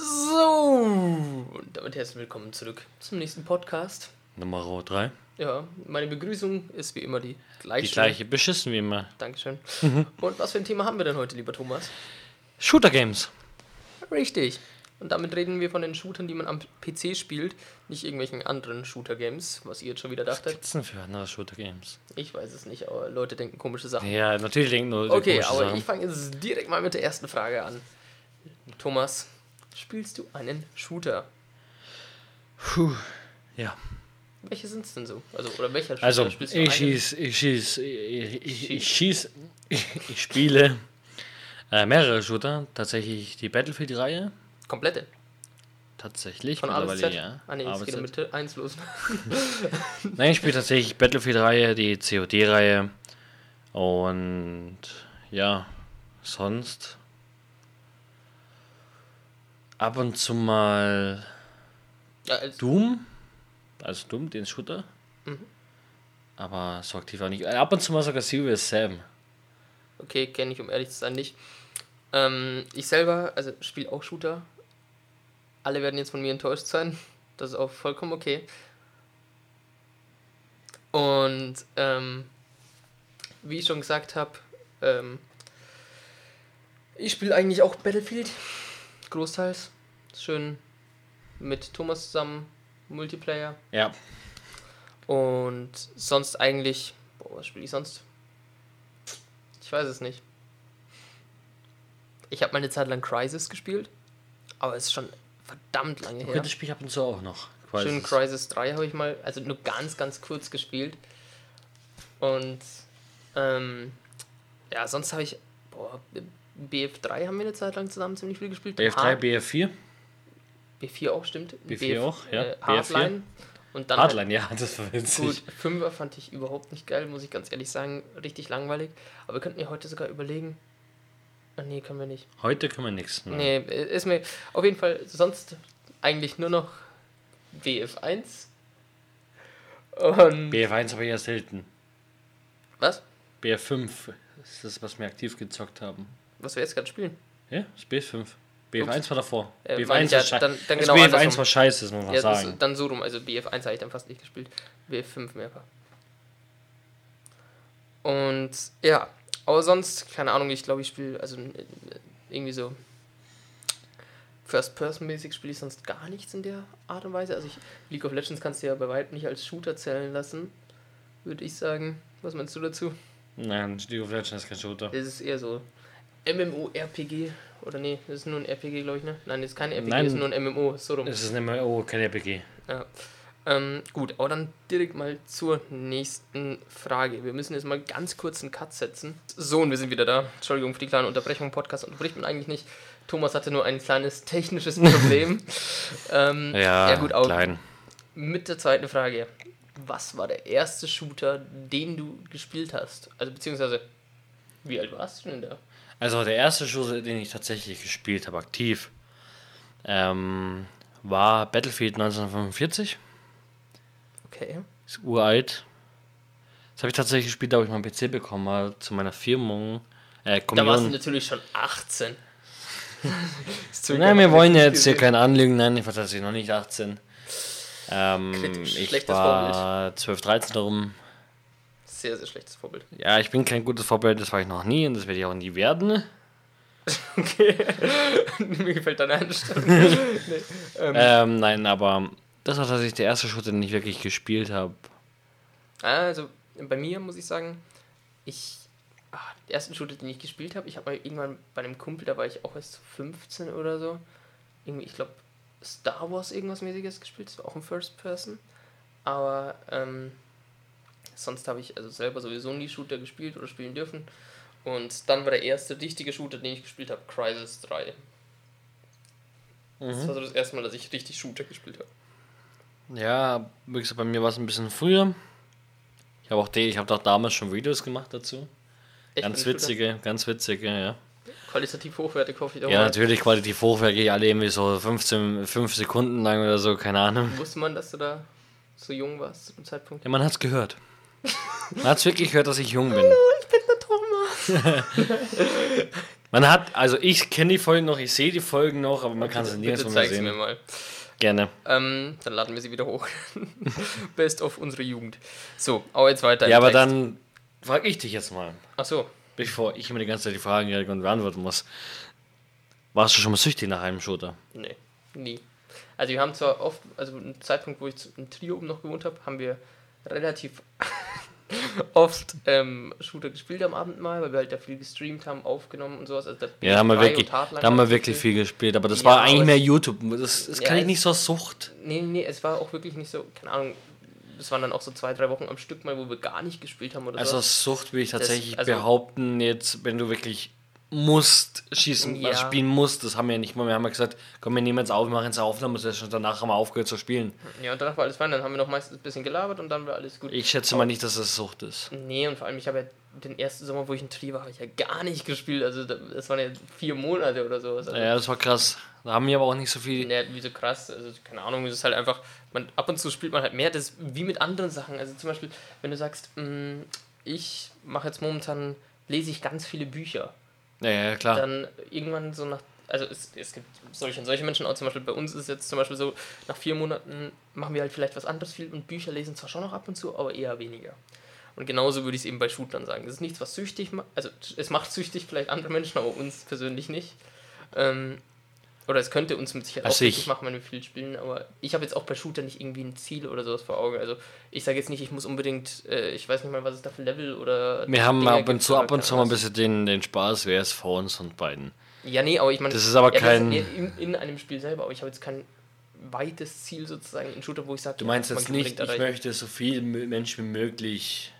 So, und damit herzlich willkommen zurück zum nächsten Podcast. Nummer 3. Ja, meine Begrüßung ist wie immer die gleiche. Die gleiche, beschissen wie immer. Dankeschön. Und was für ein Thema haben wir denn heute, lieber Thomas? Shooter Games. Richtig. Und damit reden wir von den Shootern, die man am PC spielt, nicht irgendwelchen anderen Shooter-Games, was ihr jetzt schon wieder dachtet. Was ist denn für andere Shooter Games? Ich weiß es nicht, aber Leute denken komische Sachen. Ja, natürlich denken nur Okay, aber Sachen. ich fange jetzt direkt mal mit der ersten Frage an. Thomas, spielst du einen Shooter? Puh. Ja. Welche sind es denn so? Also, oder welcher Shooter Also, spielst du? ich einen? schieß, ich schieß, ich, ich, ich schieß, ich spiele äh, mehrere Shooter. Tatsächlich die Battlefield-Reihe. Komplette. Tatsächlich. Von A bis mittlerweile, Z? ja. Ah, nee, es geht mit Mitte 1 los. Nein, ich spiele tatsächlich Battlefield-Reihe, die COD-Reihe. Und ja, sonst ab und zu mal ja, also, Doom. Also Doom, den Shooter. Mhm. Aber so aktiv auch nicht. Äh, Ab und zu mal sogar Serious Sam. okay, kenne ich, um ehrlich zu sein, nicht. Ähm, ich selber, also spiele auch Shooter. Alle werden jetzt von mir enttäuscht sein. Das ist auch vollkommen okay. Und ähm, wie ich schon gesagt habe, ähm, ich spiele eigentlich auch Battlefield. Großteils. Schön mit Thomas zusammen. Multiplayer. Ja. Und sonst eigentlich. Boah, was spiele ich sonst? Ich weiß es nicht. Ich habe mal eine Zeit lang Crisis gespielt, aber es ist schon verdammt lange Okay, her. das spiele ich ab und zu auch noch. Schön Crisis. Crisis 3 habe ich mal, also nur ganz, ganz kurz gespielt. Und ähm, ja, sonst habe ich, boah, BF3 haben wir eine Zeit lang zusammen ziemlich viel gespielt. BF3, H- BF4. B4 auch, stimmt. B4 auch, ja. Äh, BF4. Hardline. Und dann halt Hardline, ja, das war witzig. Gut, Fünfer fand ich überhaupt nicht geil, muss ich ganz ehrlich sagen. Richtig langweilig. Aber wir könnten ja heute sogar überlegen. Ah, nee, können wir nicht. Heute können wir nichts. Ne? Nee, ist mir auf jeden Fall sonst eigentlich nur noch BF1. Und. BF1 habe ich ja selten. was? BF5 ist das, was wir aktiv gezockt haben. Was wir jetzt gerade spielen? Ja, ist BF5. BF1 war davor. Äh, BF1 meine ich war ja, scheiße. dann- dann genau BF1 andersrum. war scheiße, das muss man Ja, sagen. dann so rum. Also BF1 habe ich dann fast nicht gespielt. BF5 mehrfach. Und ja, aber sonst, keine Ahnung, ich glaube, ich spiele, also äh, irgendwie so First-Person-mäßig spiele ich sonst gar nichts in der Art und Weise. Also ich, League of Legends kannst du ja bei weitem nicht als Shooter zählen lassen, würde ich sagen. Was meinst du dazu? Nein, League of Legends ist kein Shooter. Es ist eher so MMO-RPG. Oder nee, das ist nur ein RPG, glaube ich, ne? Nein, das ist kein RPG, Nein. das ist nur ein MMO. So rum. Es ist mehr, oh, kein RPG. Ja. Ähm, gut, aber dann direkt mal zur nächsten Frage. Wir müssen jetzt mal ganz kurz einen Cut setzen. So, und wir sind wieder da. Entschuldigung für die kleine Unterbrechung. Podcast unterbricht man eigentlich nicht. Thomas hatte nur ein kleines technisches Problem. ähm, Ja, gut, auch klein. mit der zweiten Frage. Was war der erste Shooter, den du gespielt hast? Also, beziehungsweise, wie alt warst du denn da? Also der erste Shooter, den ich tatsächlich gespielt habe, aktiv, ähm, war Battlefield 1945. Okay. Ist uralt. Das habe ich tatsächlich gespielt, da habe ich meinen PC bekommen, mal zu meiner Firmung. Äh, Da warst du natürlich schon 18. Nein, wir wollen ja jetzt hier kein Anlügen nennen, ich war tatsächlich noch nicht 18. Ähm, Kritisch, ich schlechtes war 12, 13 darum. Sehr, sehr schlechtes Vorbild. Ja, ich bin kein gutes Vorbild, das war ich noch nie und das werde ich auch nie werden. Okay. Mir gefällt deine Einstellung. nee. ähm, Ähm, nein, aber das war tatsächlich der erste Shooter, den ich wirklich gespielt habe. Also, bei mir muss ich sagen, ich. Ah, den ersten Shooter, den ich gespielt habe, ich habe mal irgendwann bei einem Kumpel, da war ich auch erst 15 oder so. Irgendwie, ich glaube, Star Wars irgendwas mäßiges gespielt. Das war auch ein First Person. Aber ähm, sonst habe ich also selber sowieso nie Shooter gespielt oder spielen dürfen. Und dann war der erste richtige Shooter, den ich gespielt habe, Crisis 3. Das war so das erste Mal, dass ich richtig Shooter gespielt habe. Ja, wie gesagt, bei mir war es ein bisschen früher. Ich habe auch, die, ich habe damals schon Videos gemacht dazu. Echt ganz ein Shooter? witzige, ganz witzige, ja. Qualitativ hochwertig, hoffe ich auch. Ja, mal. natürlich qualitativ hochwertig, alle irgendwie so 15, 5 Sekunden lang oder so, keine Ahnung. Wusste man, dass du da so jung warst zu dem Zeitpunkt? Ja, man hat's gehört. Man hat's wirklich gehört, dass ich jung bin. Ich bin der Thomas. Man hat, also ich kenne die Folgen noch, ich sehe die Folgen noch, aber man kann sie Bitte nirgendwo mehr sehen. mir mal. Gerne. Ähm, dann laden wir sie wieder hoch. Best of unsere Jugend. So, aber jetzt weiter. im Ja, aber Text. dann frage ich dich jetzt mal, Ach so. bevor ich mir die ganze Zeit die Fragen und beantworten muss. Warst du schon mal süchtig nach einem Shooter? Nee, nie. Also wir haben zwar oft, also im Zeitpunkt, wo ich zu- im Trio oben noch gewohnt habe, haben wir relativ oft ähm, Shooter gespielt am Abend mal, weil wir halt da viel gestreamt haben, aufgenommen und sowas. Also Ja, da haben wir wirklich, da haben wir wirklich viel gespielt, aber das Ja, war eigentlich mehr YouTube. Das, das Ja, kann ich es- nicht so Sucht. Nee, nee, es war auch wirklich nicht so, keine Ahnung, es waren dann auch so zwei, drei Wochen am Stück mal, wo wir gar nicht gespielt haben oder Also so. Sucht will ich tatsächlich also- behaupten, jetzt, wenn du wirklich musst schießen, Ja. also spielen musst, das haben wir ja nicht mal. Wir haben ja gesagt, komm, wir nehmen jetzt auf, wir machen jetzt eine Aufnahme, und schon danach haben wir aufgehört zu spielen. Ja, und danach war alles fein, dann haben wir noch meistens ein bisschen gelabert und dann war alles gut. Ich schätze mal nicht, dass das Sucht ist. Nee, und vor allem, ich habe ja den ersten Sommer, wo ich in Tri war, habe ich ja gar nicht gespielt. Also da- das waren ja vier Monate oder sowas. Also, Ja, das war krass. Da haben wir aber auch nicht so viel. Nee, wie so krass, also keine Ahnung, es ist halt einfach, man, ab und zu spielt man halt mehr, das ist wie mit anderen Sachen. Also zum Beispiel, wenn du sagst, mh, ich mache jetzt momentan, lese ich ganz viele Bücher, Ja, ja, klar. dann irgendwann so nach, also es, es gibt solche und solche Menschen, auch zum Beispiel bei uns ist es jetzt zum Beispiel so, nach vier Monaten machen wir halt vielleicht was anderes viel und Bücher lesen zwar schon noch ab und zu, aber eher weniger. Und genauso würde ich es eben bei Shootern sagen. Das ist nichts, was süchtig macht. Also es macht süchtig vielleicht andere Menschen, aber uns persönlich nicht. Ähm, oder es könnte uns mit Sicherheit Also auch ich- machen, wenn wir viel spielen. Aber ich habe jetzt auch bei Shootern nicht irgendwie ein Ziel oder sowas vor Augen. Also ich sage jetzt nicht, ich muss unbedingt, äh, ich weiß nicht mal, was es da für Level oder. Wir haben Dinger ab und zu, ab und zu mal ein bisschen den, den Spaß, wer ist vor uns und beiden. Ja, nee, aber ich meine. Das ist aber ja, kein- ja, in, in einem Spiel selber, aber ich habe jetzt kein weites Ziel sozusagen in Shooter, wo ich sage, Du meinst jetzt nicht, ich möchte so viele Menschen wie möglich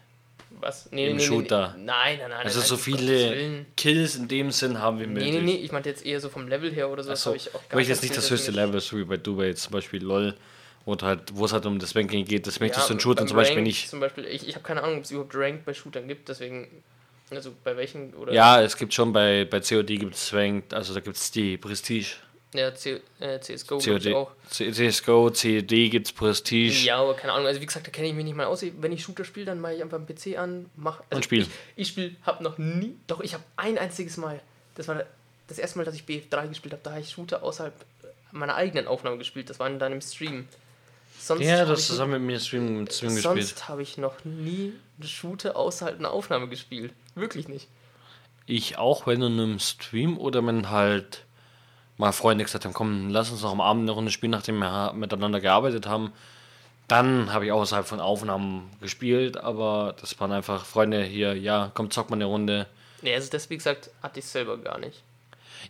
was? Nee, im nee, nee, Shooter. Nee, nein, nein, nein. Also nein, so Gottes viele. Kills in dem Sinn haben Nee, möglich. nee, nee, ich meinte jetzt eher so vom Level her oder so. Achso, habe ich auch aber ich jetzt nicht das höchste Level, so wie bei du, bei jetzt zum Beispiel LOL, wo, du halt, wo es halt um das Ranking geht, das möchtest du in Shootern zum Beispiel nicht. Zum Beispiel, ich, ich habe keine Ahnung, ob es überhaupt Ranked bei Shootern gibt, deswegen, also bei welchen oder. Ja, es gibt schon bei, bei COD gibt es Ranked, also da gibt es die Prestige. Ja, C, äh, CSGO COD, auch. C- CSGO, COD gibt es Prestige. Ja, aber keine Ahnung. Also wie gesagt, da kenne ich mich nicht mal aus. Wenn ich Shooter spiele, dann mache ich einfach einen PC an, mach. Also Und spiel. Ich, ich spiele, habe noch nie. Doch, ich habe ein einziges Mal. Das war das erste Mal, dass ich BF3 gespielt habe. Da habe ich Shooter außerhalb meiner eigenen Aufnahme gespielt. Das war in deinem Stream. Sonst Ja, das ich- zusammen mit mir Stream, Stream gespielt. Sonst habe ich noch nie einen Shooter außerhalb einer Aufnahme gespielt. Wirklich nicht. Ich auch, wenn in einem Stream oder wenn halt mal Freunde gesagt haben, komm, lass uns noch am Abend eine Runde spielen, nachdem wir miteinander gearbeitet haben. Dann habe ich außerhalb von Aufnahmen gespielt, aber das waren einfach Freunde hier, ja, komm, zock mal eine Runde. Nee, also das, wie gesagt, hatte ich selber gar nicht.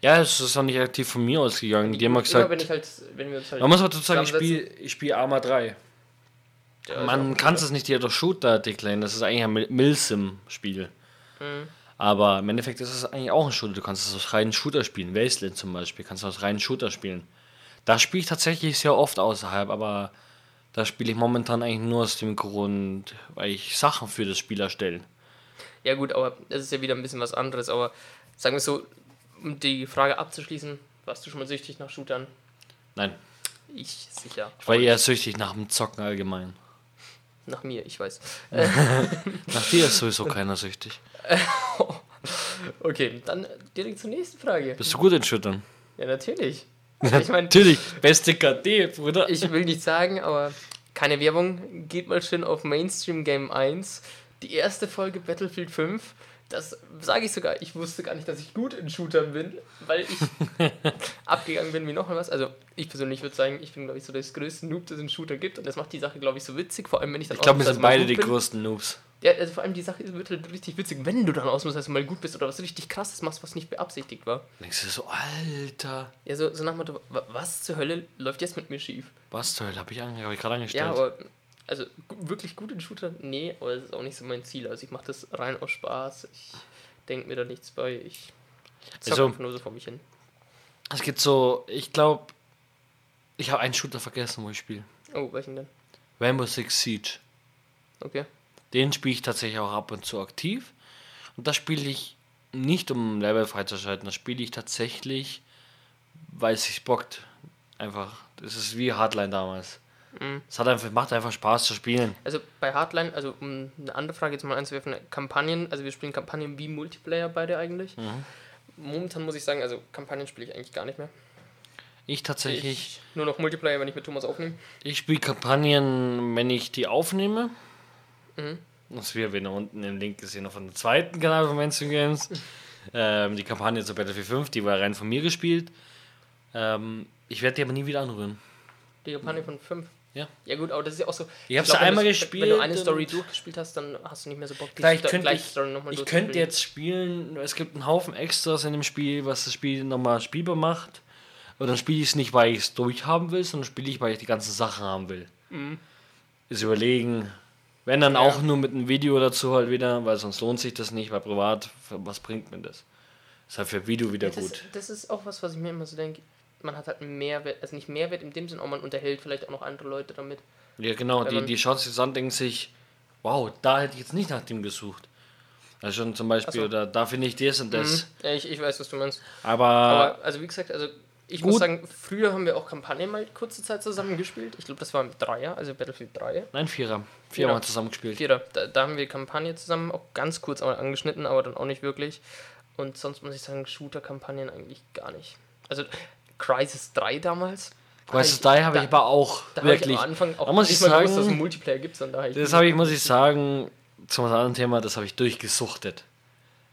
Ja, es ist auch nicht aktiv von mir ausgegangen. Die haben Immer, wenn gesagt, ich halt, wenn wir uns halt man muss auch dazu sagen, ich spiele ich spiel Arma 3. Ja, Man ein kann es nicht jeder Shooter deklarieren, das ist eigentlich ein Mil- Milsim-Spiel. Mhm. Aber im Endeffekt ist es eigentlich auch ein Shooter. Du kannst es aus reinen Shooter spielen. Wasteland zum Beispiel kannst du aus reinen Shooter spielen. Da spiele ich tatsächlich sehr oft außerhalb, aber da spiele ich momentan eigentlich nur aus dem Grund, weil ich Sachen für das Spiel erstelle. Ja gut, aber das ist ja wieder ein bisschen was anderes. Aber sagen wir so, um die Frage abzuschließen, warst du schon mal süchtig nach Shootern? Nein, Ich sicher. ich war eher süchtig nach dem Zocken allgemein. Nach mir, ich weiß. Nach dir ist sowieso keiner süchtig. Okay, dann direkt zur nächsten Frage. Bist du gut in Shootern? Ja, natürlich. Ich meine, Natürlich, beste KD, Bruder. ich will nicht sagen, aber keine Werbung. Geht mal schön auf Mainstream Game 1. Die erste Folge Battlefield 5. Das sage ich sogar. Ich wusste gar nicht, dass ich gut in Shootern bin, weil ich abgegangen bin wie noch was. Also, ich persönlich würde sagen, ich bin, glaube ich, so das größte Noob, das es in Shooter gibt. Und das macht die Sache, glaube ich, so witzig. Vor allem, wenn ich dann Ich glaube, wir sind beide die bin. größten Noobs. Ja, also vor allem die Sache wird halt richtig witzig, wenn du dann ausnahmsweise mal gut bist oder was richtig krasses machst, was nicht beabsichtigt war. Denkst du so, Alter, Ja, so, so nach dem Motto, wa- was zur Hölle läuft jetzt mit mir schief? was zur Hölle habe ich, ange- hab ich gerade angestellt? Ja, aber also wirklich gut in Shooter? Nee, aber das ist auch nicht so mein Ziel. Also ich mache das rein aus Spaß. Ich denke mir da nichts bei. Ich zocke Also- einfach nur so vor mich hin. Es gibt so, ich glaube, ich habe einen Shooter vergessen, wo ich spiele. Oh, welchen denn? Rainbow Six Siege. Okay. Den spiele ich tatsächlich auch ab und zu aktiv. Und da spiele ich nicht, um Level freizuschalten, da spiele ich tatsächlich, weil es sich bockt. Einfach. Das ist wie Hardline damals. Mhm. Es hat einfach, macht einfach Spaß zu spielen. Also bei Hardline, also um eine andere Frage jetzt mal einzuwerfen, Kampagnen, also wir spielen Kampagnen wie Multiplayer beide eigentlich. momentan muss ich sagen, also Kampagnen spiele ich eigentlich gar nicht mehr. Ich tatsächlich, Ich, nur noch Multiplayer, wenn ich mit Thomas aufnehme. ich spiele Kampagnen, wenn ich die aufnehme. Mhm. Das wir, wenn da unten im Link hier noch von dem zweiten Kanal von Mainstream Games. ähm, die Kampagne zu Battlefield 5, die war rein von mir gespielt. Ähm, ich werde die aber nie wieder anrühren. Die Kampagne von 5. Ja. Ja gut, aber das ist ja auch so. Ich hab's glaub, wenn einmal du- gespielt Wenn du eine Story durchgespielt hast, dann hast du nicht mehr so Bock, die Vielleicht Sto- könnte ich, Story nochmal ich könnte jetzt spielen, es gibt einen Haufen Extras in dem Spiel, was das Spiel nochmal spielbar macht. Und dann spiele ich es nicht, weil ich es durchhaben will, sondern spiele ich, weil ich die ganzen Sachen haben will. Ist überlegen. Wenn dann. Ja. auch nur mit einem Video dazu halt wieder, weil sonst lohnt sich das nicht, weil privat, was bringt mir das? Ist halt für Video wieder Ja, das, gut. das ist auch was, was ich mir immer so denke. Man hat halt einen Mehrwert, also nicht Mehrwert in dem Sinn, aber man unterhält vielleicht auch noch andere Leute damit. Ja, genau, wenn die, die schauen sich das an, denken sich, wow, da hätte ich jetzt nicht nach dem gesucht. Also schon zum Beispiel, so. oder da finde ich das und das. Mhm. Ich, ich weiß, was du meinst. Aber, Aber, also wie gesagt, also ich Gut. muss sagen, früher haben wir auch Kampagnen mal kurze Zeit zusammen gespielt. Ich glaube, das war im Dreier, also Battlefield 3. nein, Vierer. Vierer Vierer. mal zusammengespielt. Vierer. Da, da haben wir Kampagne zusammen auch ganz kurz einmal angeschnitten, aber dann auch nicht wirklich. Und sonst muss ich sagen, Shooter-Kampagnen eigentlich gar nicht. Also Crisis 3 damals. Crisis 3 habe ich aber auch da habe ich wirklich. am Anfang auch da muss nicht ich mal gewusst, dass es sagen, einen Multiplayer gibt, da das habe ich, muss ich sagen, zum anderen Thema, das habe ich durchgesuchtet.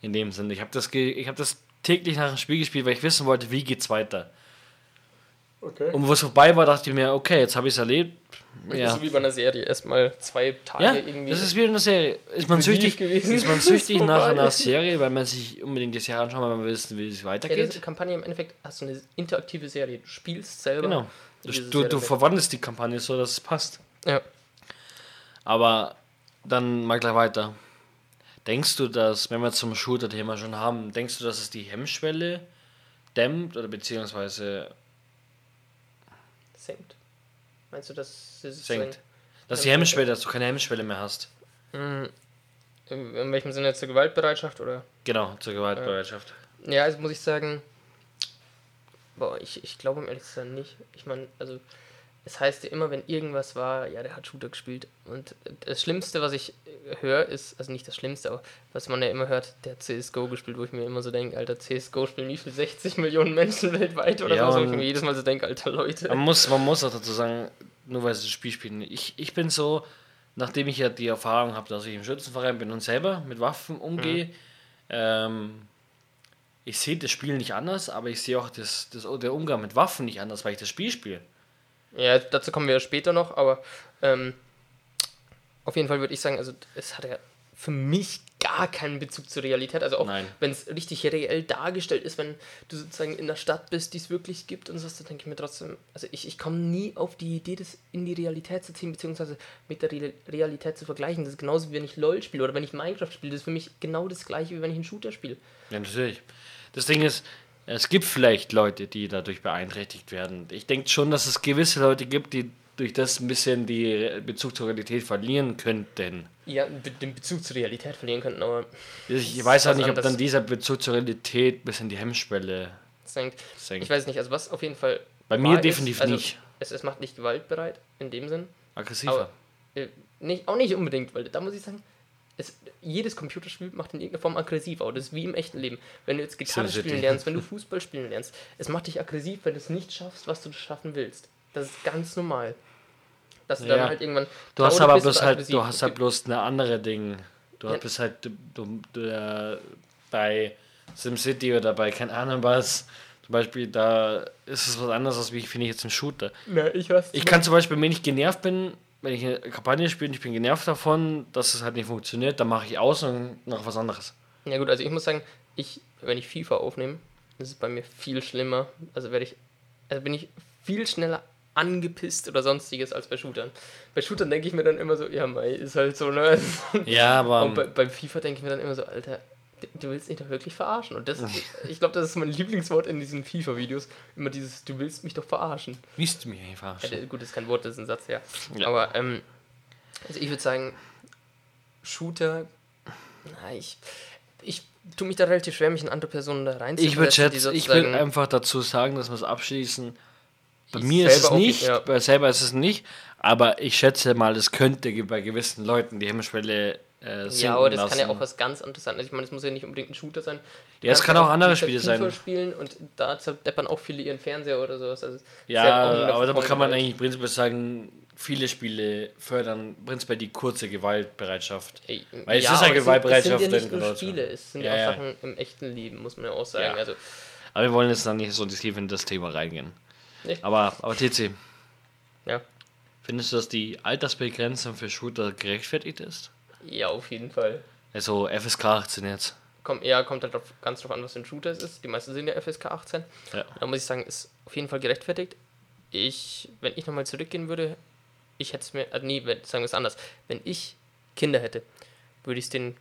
In dem Sinne. Ich habe das, ge ich habe das täglich nach dem Spiel gespielt, weil ich wissen wollte, wie geht's weiter. Okay. Und wo es vorbei war, dachte ich mir, okay, jetzt habe ich es erlebt. Das Ja. ist so wie bei einer Serie. Erstmal zwei Tage Ja, irgendwie. das ist wie eine Serie. Ist man süchtig, gewesen. ist man Das ist süchtig nach einer Serie, weil man sich unbedingt die Serie anschaut, weil man wissen, wie es ja, weitergeht? ist Kampagne im Endeffekt hast du eine interaktive Serie. Du spielst selber. Genau. diese Du, du, verwandelst die Kampagne so, dass es passt. Ja. Aber dann mal gleich weiter. Denkst du, dass, wenn wir zum Shooter-Thema schon haben, denkst du, dass es die Hemmschwelle dämmt oder beziehungsweise Senkt. Meinst du, dass es senkt? Dass die Hemmschwelle, dass du keine Hemmschwelle mehr hast. In, in welchem Sinne zur Gewaltbereitschaft oder? Genau, zur Gewaltbereitschaft. Ja, also muss ich sagen, boah, ich, ich glaube um ehrlich zu sein nicht. Ich meine, also es heißt ja immer, wenn irgendwas war, ja, der hat Shooter gespielt. Und das Schlimmste, was ich höre, ist, also nicht das Schlimmste, aber was man ja immer hört, der hat CSGO gespielt, wo ich mir immer so denke, Alter, CSGO spielen wie viel 60 Millionen Menschen weltweit oder Ja, so, wo ich mir jedes Mal so denke, Alter, Leute. Man muss, man muss auch dazu sagen, nur weil sie das Spiel spielen. Ich, ich bin so, nachdem ich ja die Erfahrung habe, dass ich im Schützenverein bin und selber mit Waffen umgehe, ähm, ich sehe das Spiel nicht anders, aber ich sehe auch das, das, der Umgang mit Waffen nicht anders, weil ich das Spiel spiele. Ja, dazu kommen wir ja später noch, aber ähm, auf jeden Fall würde ich sagen, also es hat ja für mich gar keinen Bezug zur Realität. Also auch wenn es richtig reell dargestellt ist, wenn du sozusagen in der Stadt bist, die es wirklich gibt und so, dann denke ich mir trotzdem, also ich, ich komme nie auf die Idee, das in die Realität zu ziehen, beziehungsweise mit der Re Realität zu vergleichen. Das ist genauso wie wenn ich LOL spiele oder wenn ich Minecraft spiele. Das ist für mich genau das gleiche, wie wenn ich einen Shooter spiele. Ja, natürlich. Das Ding ist, es gibt vielleicht Leute, die dadurch beeinträchtigt werden. Ich denke schon, dass es gewisse Leute gibt, die durch das ein bisschen die Bezug zur Realität verlieren könnten. Ja, den Bezug zur Realität verlieren könnten, aber Ich weiß halt was nicht, ob dann dieser Bezug zur Realität ein bisschen die Hemmschwelle das denkt, senkt. ich weiß nicht, also was auf jeden Fall Bei mir definitiv also nicht. Es, es macht nicht gewaltbereit in dem Sinn. Aggressiver. Aber äh, nicht, auch nicht unbedingt, weil da muss ich sagen, es, jedes Computerspiel macht in irgendeiner Form aggressiv, aber das ist wie im echten Leben. Wenn du jetzt Gitarre spielen lernst, wenn du Fußball spielen lernst, es macht dich aggressiv, wenn du es nicht schaffst, was du schaffen willst. Das ist ganz normal. Dass du Ja. dann halt irgendwann. du hast aber bloß halt, du hast halt bloß eine andere Ding. Du Ja. bist halt du, du, du, äh, bei SimCity oder bei keine Ahnung was. Zum Beispiel, da ist es was anderes, als wie ich finde ich jetzt ein Shooter. Na, ich. Ich kann zum Beispiel, wenn ich genervt bin, wenn ich eine Kampagne spiele und ich bin genervt davon, dass es halt nicht funktioniert, dann mache ich aus und noch was anderes. Ja gut, also ich muss sagen, ich, wenn ich FIFA aufnehme, das ist bei mir viel schlimmer. Also werde ich, also bin ich viel schneller angepisst oder sonstiges als bei Shootern. Bei Shootern denke ich mir dann immer so, ja, mei, ist halt so, ne? Ja, aber Und bei, beim FIFA denke ich mir dann immer so, Alter, du willst mich doch wirklich verarschen. Und das, ich glaube, das ist mein Lieblingswort in diesen FIFA-Videos. Immer dieses, du willst mich doch verarschen. willst du mich Ja, verarschen? d- gut, das ist kein Wort, das ist ein Satz, ja. Ja. Aber, ähm, also ich würde sagen, Shooter, na, ich, ich tue mich da relativ schwer, mich in andere Personen da rein Ich würde schätzen, ich will einfach dazu sagen, dass wir es abschließen. Bei Ich mir ist es nicht, ja. bei selber ist es nicht, aber ich schätze mal, es könnte bei gewissen Leuten die Hemmschwelle äh, Ja, aber das lassen. kann ja auch was ganz anderes sein. Also ich meine, es muss ja nicht unbedingt ein Shooter sein. Du Ja, es kann auch andere Spiele FIFA sein. spielen und da zerdeppern auch viele ihren Fernseher oder sowas. Also es Ja, halt aber da kann man Gewalt. eigentlich prinzipiell sagen, viele Spiele fördern prinzipiell die kurze Gewaltbereitschaft. Ey, Weil es ja, ist ja Gewaltbereitschaft Es sind ja in nicht nur. Spiele, es sind Ja, ja, ja. auch Sachen im echten Leben, muss man ja auch sagen. Ja. Also, Aber wir wollen jetzt dann nicht so tief in das Thema reingehen. Nee. Aber, aber TC, ja. findest du, dass die Altersbegrenzung für Shooter gerechtfertigt ist? Ja, auf jeden Fall. Also FSK 18 jetzt. Kommt, ja, kommt halt drauf, ganz drauf an, was für ein Shooter es ist. Die meisten sind ja FSK 18. Ja. Da muss ich sagen, ist auf jeden Fall gerechtfertigt. Ich, wenn ich nochmal zurückgehen würde, ich hätte es mir, also nee, wenn- sagen wir es anders. Wenn ich Kinder hätte, würde ich es denen,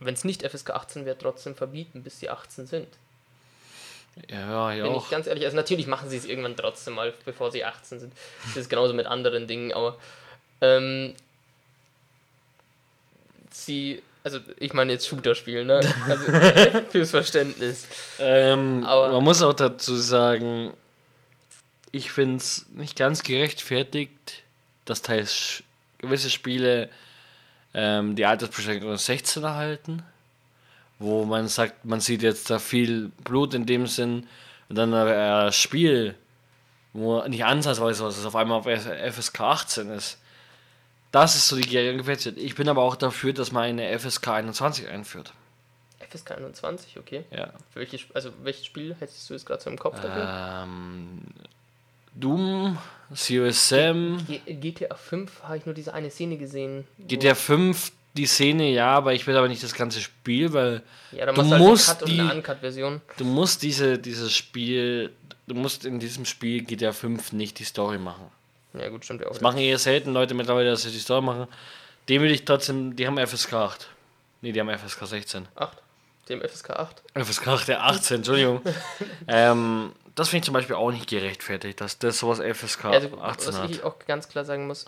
wenn es nicht FSK 18 wäre, trotzdem verbieten, bis sie 18 sind. Ja, ja Bin auch. ich ganz ehrlich, also natürlich machen sie es irgendwann trotzdem mal, bevor sie 18 sind. Das ist genauso mit anderen Dingen, aber ähm, sie, also ich meine jetzt Shooter spielen, ne? Also fürs Verständnis. Ähm, Aber- man muss auch dazu sagen, ich finde es nicht ganz gerechtfertigt, dass teils gewisse Spiele ähm, die Altersbeschränkung 16 erhalten, wo man sagt, man sieht jetzt da viel Blut in dem Sinn und dann ein Spiel, wo nicht ansatzweise was ist, auf einmal auf FSK 18 ist. Das ist so die Gerechtfertigung. Ich bin aber auch dafür, dass man eine FSK 21 einführt. FSK 21, okay. Ja. Für welches, also welches Spiel hättest du jetzt gerade so im Kopf dafür? Ähm, Doom, COSM, G GTA 5 habe ich nur diese eine Szene gesehen. GTA 5, die Szene ja, aber ich will aber nicht das ganze Spiel, weil ja, da du machst du musst halt eine Cut die- und eine Uncut-Version. du musst diese, dieses Spiel, du musst in diesem Spiel GTA 5 nicht die Story machen. Ja, gut, stimmt ja auch. Das machen eher selten Leute mittlerweile, dass sie die Story machen. Dem will ich trotzdem, die haben FSK 8. Nee, die haben FSK 16. 8. Dem FSK 8. FSK 8, der 18, Entschuldigung. ähm, das finde ich zum Beispiel auch nicht gerechtfertigt, dass das sowas FSK Also, 18 was hat. ich auch ganz klar sagen muss,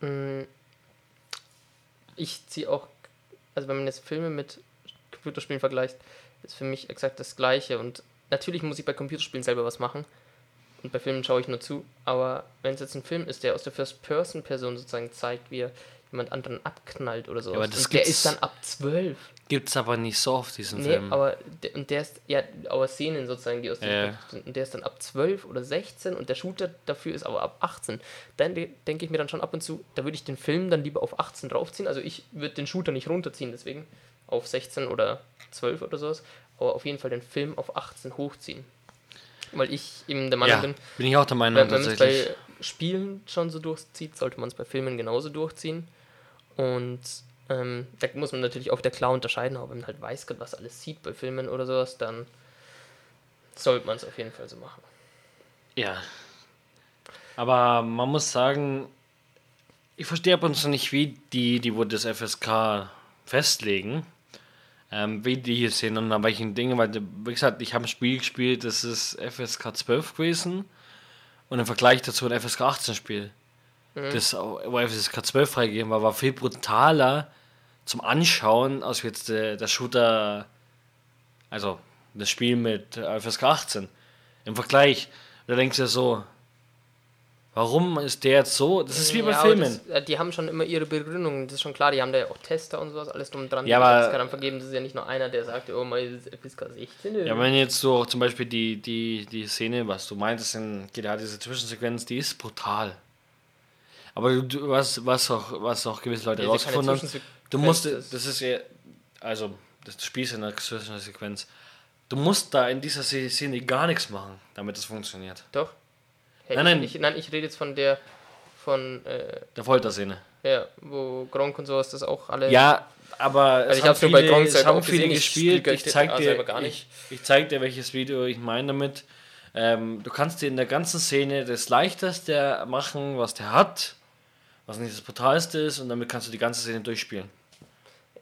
mh, ich ziehe auch, also wenn man jetzt Filme mit Computerspielen vergleicht, ist für mich exakt das Gleiche. Und natürlich muss ich bei Computerspielen selber was machen. Und bei Filmen schaue ich nur zu. Aber wenn es jetzt ein Film ist, der aus der First-Person-Person sozusagen zeigt, wie er jemand anderen abknallt oder so. aber das und der ist dann ab 12. Gibt es aber nicht so oft, diesen Nee, Film. aber der, und der ist, ja, aber Szenen sozusagen, die aus dem Ja. sind. Und der ist dann ab 12 oder 16 und der Shooter dafür ist aber ab 18. Dann de- denke ich mir dann schon ab und zu, da würde ich den Film dann lieber auf 18 draufziehen. Also ich würde den Shooter nicht runterziehen, deswegen auf 16 oder 12 oder sowas. Aber auf jeden Fall den Film auf 18 hochziehen. Weil ich eben der Meinung ja, bin, bin ich auch der Meinung wenn man es bei Spielen schon so durchzieht, sollte man es bei Filmen genauso durchziehen. Und ähm, da muss man natürlich auch wieder klar unterscheiden, aber wenn man halt weiß, was alles sieht bei Filmen oder sowas, dann sollte man es auf jeden Fall so machen. Ja. Aber man muss sagen, ich verstehe ab und zu nicht, wie die, die wo das FSK festlegen, ähm, wie die hier sehen und an welchen Dingen, weil, wie gesagt, ich habe ein Spiel gespielt, das ist FSK 12 gewesen und im Vergleich dazu ein FSK 18 Spiel. Das, wo FSK 12 freigegeben war, war viel brutaler zum Anschauen, als jetzt der, der Shooter, also das Spiel mit FSK 18. Im Vergleich, da denkst du ja so, warum ist der jetzt so? Das ist wie bei Ja, Filmen. Das, äh, die haben schon immer ihre Begründungen, das ist schon klar, die haben da ja auch Tester und sowas, alles drum dran. Ja, aber- FSK dann vergeben, das ist ja nicht nur einer, der sagt, oh, mein FSK 16. Ja, wenn jetzt so zum Beispiel die, die, die Szene, was du meintest in GTA, diese Zwischensequenz, die ist brutal. Aber du, was, was, auch, was auch gewisse Leute Ja, rausgefunden haben, du musst, das- das ist ja, also, das Spiel ist in der Zwischensequenz, du musst da in dieser Szene gar nichts machen, damit es funktioniert. Doch. Hey, Nein, ich, nein. Ich, nein, ich rede jetzt von der, von, äh, Der Folterszene. ja, wo Gronk und sowas das auch alle. Ja, aber Also ich hab's nur bei Gronk selber haben auch viele ich gespielt. spiel Ich GTA zeig dir, selber gar nicht. Ich, ich zeig dir, welches Video ich meine damit. Ähm, du kannst dir in der ganzen Szene das Leichteste machen, was der hat, was nicht das Brutalste ist, und damit kannst du die ganze Szene durchspielen.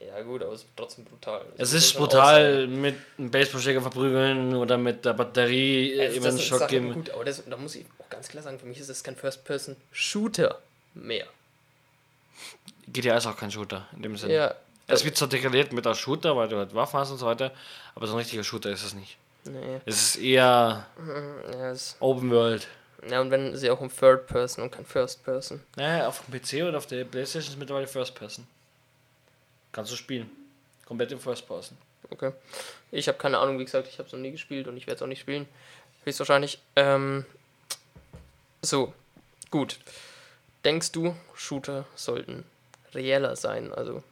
Ja, gut, aber es ist trotzdem brutal. Es muss ist schon brutal mit einem Baseballschläger verprügeln oder mit der Batterie äh, Also das einen ist Schock geben. gut, aber das, da muss ich auch ganz klar sagen, für mich ist es kein First-Person-Shooter mehr. GTA ist auch kein Shooter in dem Sinne. Ja. Es wird zwar deklariert mit der Shooter, weil du halt Waffen hast und so weiter, aber so ein richtiger Shooter ist es nicht. Nee. Es ist eher Ja, es, Open World. ja, und wenn sie auch um Third-Person und kein First-Person. Naja, auf dem PC oder auf der Playstation ist mittlerweile First Person. Kannst du spielen. Komplett im First Person. Okay. Ich habe keine Ahnung, wie gesagt, ich habe es noch nie gespielt und ich werde es auch nicht spielen. Höchstwahrscheinlich. Ähm, so, gut. Denkst du, Shooter sollten reeller sein, also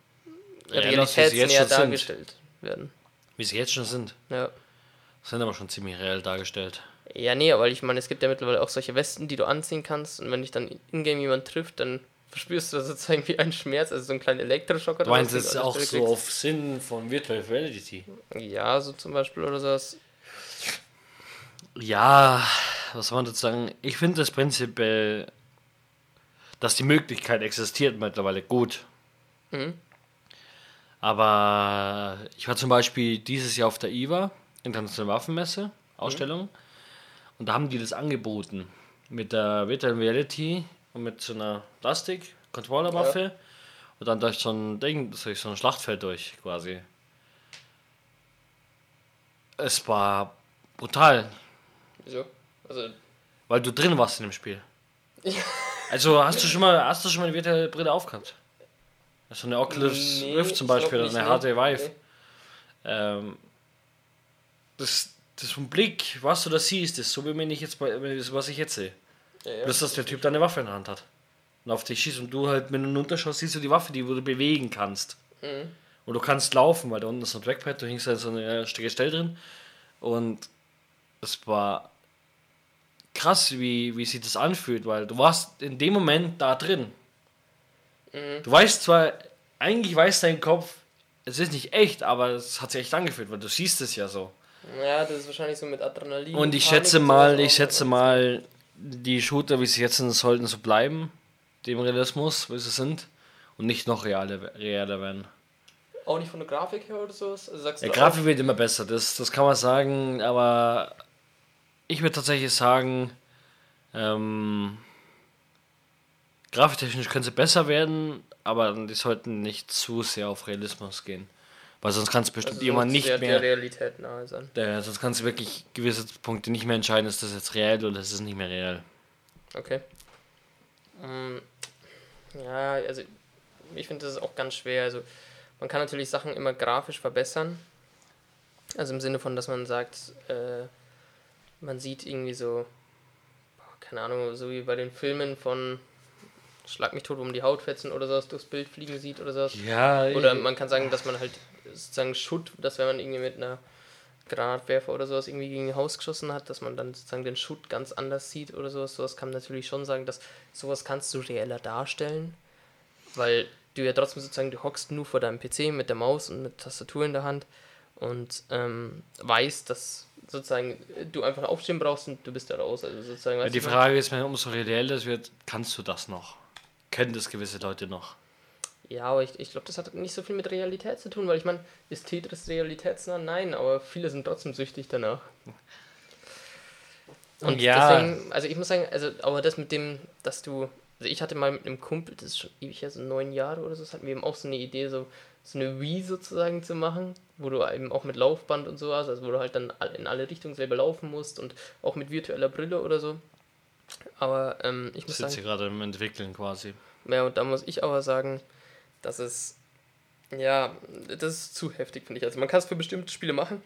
realitätsnäher schon sind. dargestellt werden? Wie sie jetzt schon sind. Ja. Sind aber schon ziemlich reell dargestellt. Ja, nee, weil ich meine, es gibt ja mittlerweile auch solche Westen, die du anziehen kannst und wenn dich dann in-game jemand trifft, dann verspürst du sozusagen wie einen Schmerz, also so einen kleinen Elektroschocker. Du meinst an der auch so kriegst. auf Sinn von Virtual Reality. Ja, so zum Beispiel oder sowas. Ja, was soll man dazu sagen? Ich finde das prinzipiell, dass die Möglichkeit existiert mittlerweile gut. Mhm. Aber ich war zum Beispiel dieses Jahr auf der IWA, Internationale Waffenmesse, Ausstellung. Und da haben die das angeboten. Mit der Virtual Reality und mit so einer Plastik-Controllerwaffe. Und dann durch so ein Ding, durch so ein Schlachtfeld durch quasi. Es war brutal. Wieso? Also, Weil du drin warst in dem Spiel. Also hast du schon mal, hast du schon mal eine virtuelle Brille aufgehabt? So eine Oculus nee, Rift zum Beispiel oder eine. HT Vive. Nee. Ähm, das, das vom Blick, was du da siehst, ist so wie wenn ich jetzt bei, was ich jetzt sehe. Ja, ja. Bloß, dass der Typ da eine Waffe in der Hand hat. Und auf dich schießt und du halt, wenn du runterschaust, siehst du die Waffe, die du bewegen kannst. Mhm. Und du kannst laufen, weil da unten ist ein Trackpad, du hängst halt so eine Gestell drin. Und es war krass, wie, wie sich das anfühlt, weil du warst in dem Moment da drin. Mhm. Du weißt zwar, eigentlich weiß dein Kopf, es ist nicht echt, aber es hat sich echt angefühlt, weil du siehst es ja so. Ja, das ist wahrscheinlich so mit Adrenalin. Und ich Panik schätze mal, ich schätze mal, die Shooter, wie sie jetzt sind, sollten so bleiben, dem Realismus, wie sie sind, und nicht noch realer, realer werden. Auch nicht von der Grafik her oder sowas? Also sagst du Grafik wird immer besser, das, das kann man sagen, aber ich würde tatsächlich sagen, ähm, grafiktechnisch können sie besser werden, aber die sollten nicht zu sehr auf Realismus gehen. Weil sonst kannst du bestimmt also irgendwann nicht der, mehr. der Realität nahe sein. Der, sonst kannst du wirklich gewisse Punkte nicht mehr entscheiden, ist das jetzt real oder ist es nicht mehr real. Okay. Mm, Ja, also ich finde das ist auch ganz schwer. Also man kann natürlich Sachen immer grafisch verbessern. Also im Sinne von, dass man sagt, äh, man sieht irgendwie so, boah, keine Ahnung, so wie bei den Filmen von Schlag mich tot um die Haut fetzen oder sowas durchs Bild fliegen sieht oder sowas. Ja, Oder man kann sagen, dass man halt sozusagen Schutt, dass wenn man irgendwie mit einer Granatwerfer oder sowas irgendwie gegen ein Haus geschossen hat, dass man dann sozusagen den Schutt ganz anders sieht oder sowas. Sowas kann man natürlich schon sagen, dass sowas kannst du reeller darstellen, weil du ja trotzdem sozusagen, du hockst nur vor deinem PC mit der Maus und mit Tastatur in der Hand und ähm, weißt, dass sozusagen du einfach aufstehen brauchst und du bist da raus. Also sozusagen, weißt die Frage ist, wenn umso reeller es wird, kannst du das noch? Können das gewisse Leute noch? Ja, aber ich, ich glaube, das hat nicht so viel mit Realität zu tun, weil ich meine, ist Tetris realitätsnah? Nein, aber viele sind trotzdem süchtig danach. Und Ja. deswegen, also ich muss sagen, also, aber das mit dem, dass du, also ich hatte mal mit einem Kumpel, das ist schon ewig her, so neun Jahre oder so, das hatten wir eben auch so eine Idee, so, so eine Wii sozusagen zu machen, wo du eben auch mit Laufband und sowas, also wo du halt dann in alle Richtungen selber laufen musst und auch mit virtueller Brille oder so. Aber ähm, ich muss Das sagen, sitzt hier gerade im Entwickeln quasi. ja, und da muss ich aber sagen, dass es, ja, das ist zu heftig, finde ich. Also man kann es für bestimmte Spiele machen,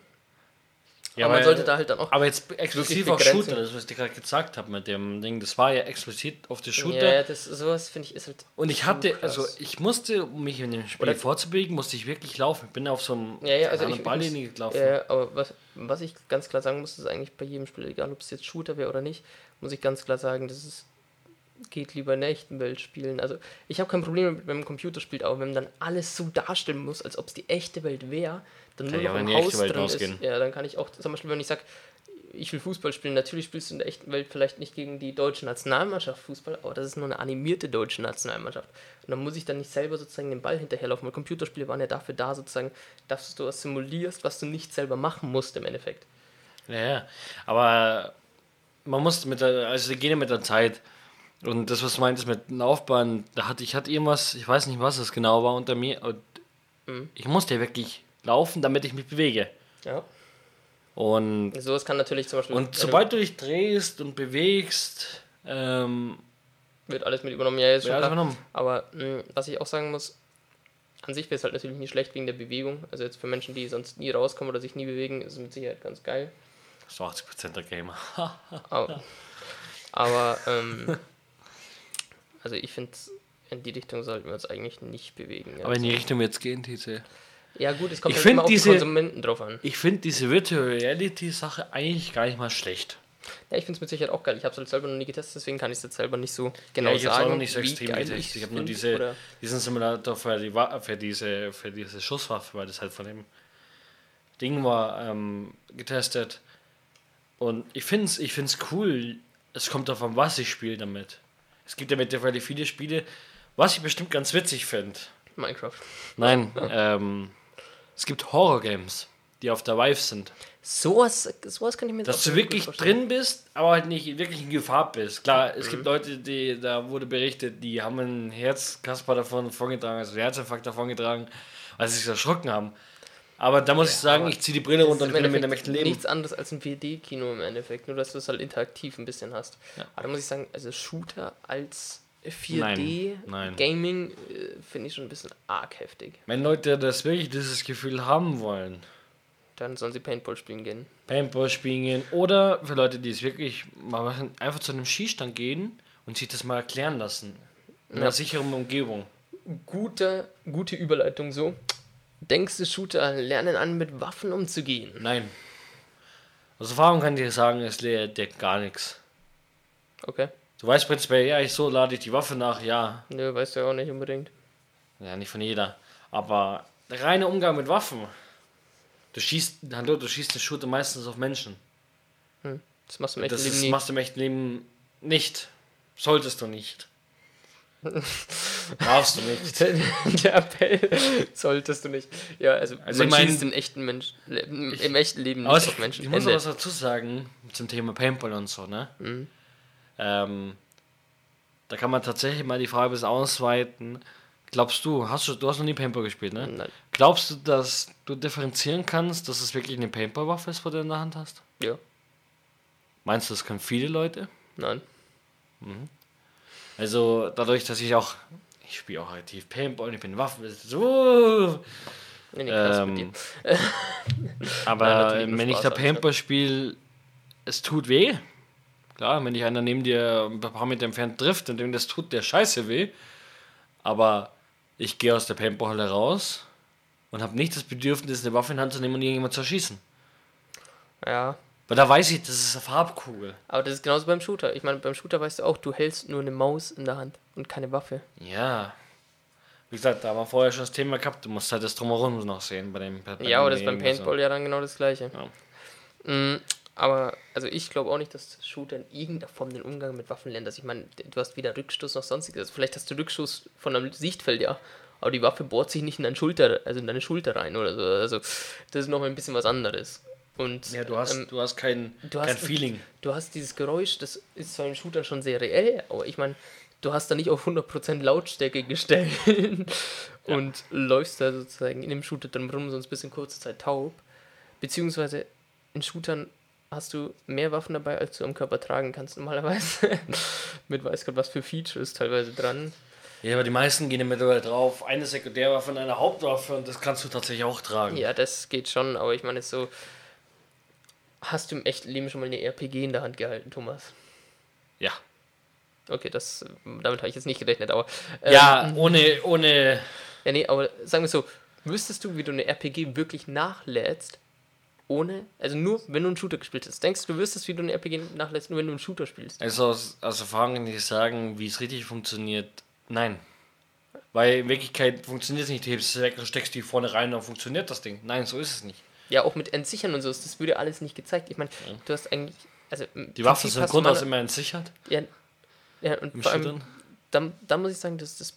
Ja, aber man sollte da halt dann auch. Aber jetzt exklusiv auf. Shooter, das was ich dir gerade gesagt habe mit dem Ding, das war ja explizit auf die Shooter. Ja, das, sowas finde ich ist halt. Und ich hatte, krass. also ich musste, um mich in dem Spiel Oder- vorzubewegen, musste ich wirklich laufen. Ich bin auf so einem Ja, ja, also ich, Balllinie gelaufen. ja, ja, aber was, was ich ganz klar sagen muss, ist eigentlich bei jedem Spiel, egal ob es jetzt Shooter wäre oder nicht, muss ich ganz klar sagen, das ist, geht lieber in der echten Welt spielen. Also ich habe kein Problem mit, wenn man Computer spielt, aber wenn man dann alles so darstellen muss, als ob es die echte Welt wäre, dann Kann nur noch auch im Haus Welt drin rausgehen. ist. Ja, dann kann ich auch, zum Beispiel, wenn ich sage, ich will Fußball spielen, natürlich spielst du in der echten Welt vielleicht nicht gegen die deutsche Nationalmannschaft Fußball, aber das ist nur eine animierte deutsche Nationalmannschaft. Und dann muss ich dann nicht selber sozusagen den Ball hinterherlaufen, weil Computerspiele waren ja dafür da, sozusagen, dass du was simulierst, was du nicht selber machen musst im Endeffekt. Ja, ja. Aber man muss mit der, also die gehen ja mit der Zeit. Und das, was du meintest mit Laufbahn, da hatte ich hatte irgendwas, ich weiß nicht, was es genau war unter mir. Und Mhm. ich musste ja wirklich laufen, damit ich mich bewege. Ja. Und, Sowas kann natürlich zum Beispiel. und sobald du dich drehst und bewegst, ähm, wird alles mit übernommen, ja, ist schon übernommen. Aber mh, was ich auch sagen muss, an sich wäre es halt natürlich nicht schlecht wegen der Bewegung. Also jetzt für Menschen, die sonst nie rauskommen oder sich nie bewegen, ist es mit Sicherheit ganz geil. So 80% der Gamer. Aber, aber ähm, also ich finde, in die Richtung sollten wir uns eigentlich nicht bewegen. Aber in die Richtung wird es gehen, TC. ja gut, es kommt ich halt immer auf diese- die Konsumenten drauf an. Ich finde diese Virtual Reality Sache eigentlich gar nicht mal schlecht. Ja, ich finde es mit Sicherheit auch geil. Ich habe es halt selber noch nie getestet, deswegen kann ich es jetzt selber nicht so genau ja, ich hab's sagen. auch noch nicht so extrem geil getestet. ich's Ich habe nur diese, oder- diesen Simulator für, die, für, diese, für diese Schusswaffe, weil das halt von dem Ding war, ähm, getestet. Und ich finde es ich find's cool. Es kommt davon, was ich spiele damit. Es gibt ja mittlerweile viele Spiele, was ich bestimmt ganz witzig finde. Minecraft. Nein, ähm, es gibt Horror-Games, die auf der Vive sind. Sowas, sowas kann ich mir Dass du wirklich drin bist, aber halt nicht wirklich in Gefahr bist. Klar, es gibt Leute, die, da wurde berichtet, die haben einen Herzkasper davon vorgetragen, also einen Herzinfarkt davon getragen, weil sie sich erschrocken haben. Aber da muss ich sagen, ich ziehe die Brille runter und im mit dem echten Leben. nichts anderes als ein 4D-Kino im Endeffekt, nur dass du es halt interaktiv ein bisschen hast. Ja. Aber da muss ich sagen, also Shooter als Nein, 4D-Gaming äh, finde ich schon ein bisschen arg heftig. Wenn Leute das wirklich dieses Gefühl haben wollen, Dann sollen sie Paintball spielen gehen. Paintball spielen gehen oder für Leute, die es wirklich mal machen, einfach zu einem Skistand gehen und sich das mal erklären lassen. In einer Ja. sicheren Umgebung. Gute, gute Überleitung so. Denkst du, Shooter lernen an, mit Waffen umzugehen? Nein. Aus Erfahrung kann ich dir sagen, es lehrt dir gar nichts. Okay. Du weißt prinzipiell, ja, ich so lade ich die Waffe nach, ja. Nö, weißt du ja auch nicht unbedingt. Ja, nicht von jeder. Aber der reine Umgang mit Waffen. Du schießt, hallo, du schießt den Shooter meistens auf Menschen. Das machst du im echten Das Leben nie. machst du im echten Leben nicht. Solltest du nicht. Darfst du nicht. Der Appell solltest du nicht. Ja, also, Also man ich mein- schießt im echten, Mensch, im, im echten Leben nicht ich, auf Menschen. ich muss noch Ende. was dazu sagen zum Thema Paintball und so, ne? Mhm. Ähm, da kann man tatsächlich mal die Frage bis ausweiten. Glaubst du, hast du, du hast noch nie Paintball gespielt, ne? Nein. Glaubst du, dass du differenzieren kannst, dass es wirklich eine Paintball-Waffe ist, was du in der Hand hast? Ja, Meinst du, das können viele Leute? nein. Also dadurch, dass ich auch, ich spiele auch aktiv Paintball, ich bin Waffen, so. Nee, nee, Ähm. Aber Nein, wenn ich da Paintball spiele, es tut weh. Klar, wenn dich einer neben dir ein paar Meter entfernt trifft und dem das tut der Scheiße weh. Aber ich gehe aus der Paintballhalle raus und habe nicht das Bedürfnis, eine Waffe in die Hand zu nehmen und irgendjemand zu erschießen. Ja, Weil da weiß ich, das ist eine Farbkugel. aber das ist genauso beim Shooter. Ich meine, beim Shooter weißt du auch, du hältst nur eine Maus in der Hand und keine Waffe. Ja. Wie gesagt, da haben wir vorher schon das Thema gehabt. Du musst halt das Drumherum noch sehen bei dem bei Ja, aber das ist beim Paintball ja dann genau das gleiche. Ja. Mm, aber, also ich glaube auch nicht, dass Shooter in irgendeiner Form den Umgang mit Waffen lernen. Also ich meine, du hast weder Rückstoß noch sonstiges. Also vielleicht hast du Rückstoß von einem Sichtfeld, ja. Aber die Waffe bohrt sich nicht in deine Schulter, also in deine Schulter rein oder so. Also das ist noch ein bisschen was anderes. Und Ja, du hast, ähm, du hast kein, du kein hast- Feeling. du hast dieses Geräusch, das ist zwar im Shooter schon sehr reell, aber ich meine, du hast da nicht auf 100% Lautstärke gestellt und läufst da sozusagen in dem Shooter drum rum, sonst bist du in kurzer Zeit taub. Beziehungsweise in Shootern hast du mehr Waffen dabei, als du am Körper tragen kannst normalerweise. Mit weiß Gott was für Features teilweise dran. Ja, aber die meisten gehen ja mittlerweile drauf. Eine Sekundärwaffe und eine Hauptwaffe und das kannst du tatsächlich auch tragen. Ja, das geht schon, aber ich meine so, hast du im echten Leben schon mal eine RPG in der Hand gehalten, Thomas? Ja. Okay, das, damit habe ich jetzt nicht gerechnet, aber... ähm, Ja, ohne, ohne. Ja, nee, aber sagen wir so, wüsstest du, wie du eine RPG wirklich nachlädst, ohne, also nur, wenn du einen Shooter gespielt hast? Denkst du, du wüsstest, wie du eine RPG nachlädst, nur wenn du einen Shooter spielst? Also aus, aus Erfahrung kann ich sagen, wie es richtig funktioniert. Nein. Weil in Wirklichkeit funktioniert es nicht. Du hebst es weg und steckst die vorne rein und dann funktioniert das Ding. Nein, so ist es nicht. Ja, auch mit Entsichern und so, das würde alles nicht gezeigt. Ich meine, du hast eigentlich, also Die Waffen sind grundaus mal- immer entsichert. Ja, ja und Im vor allem, Shootern. da, da muss ich sagen, dass das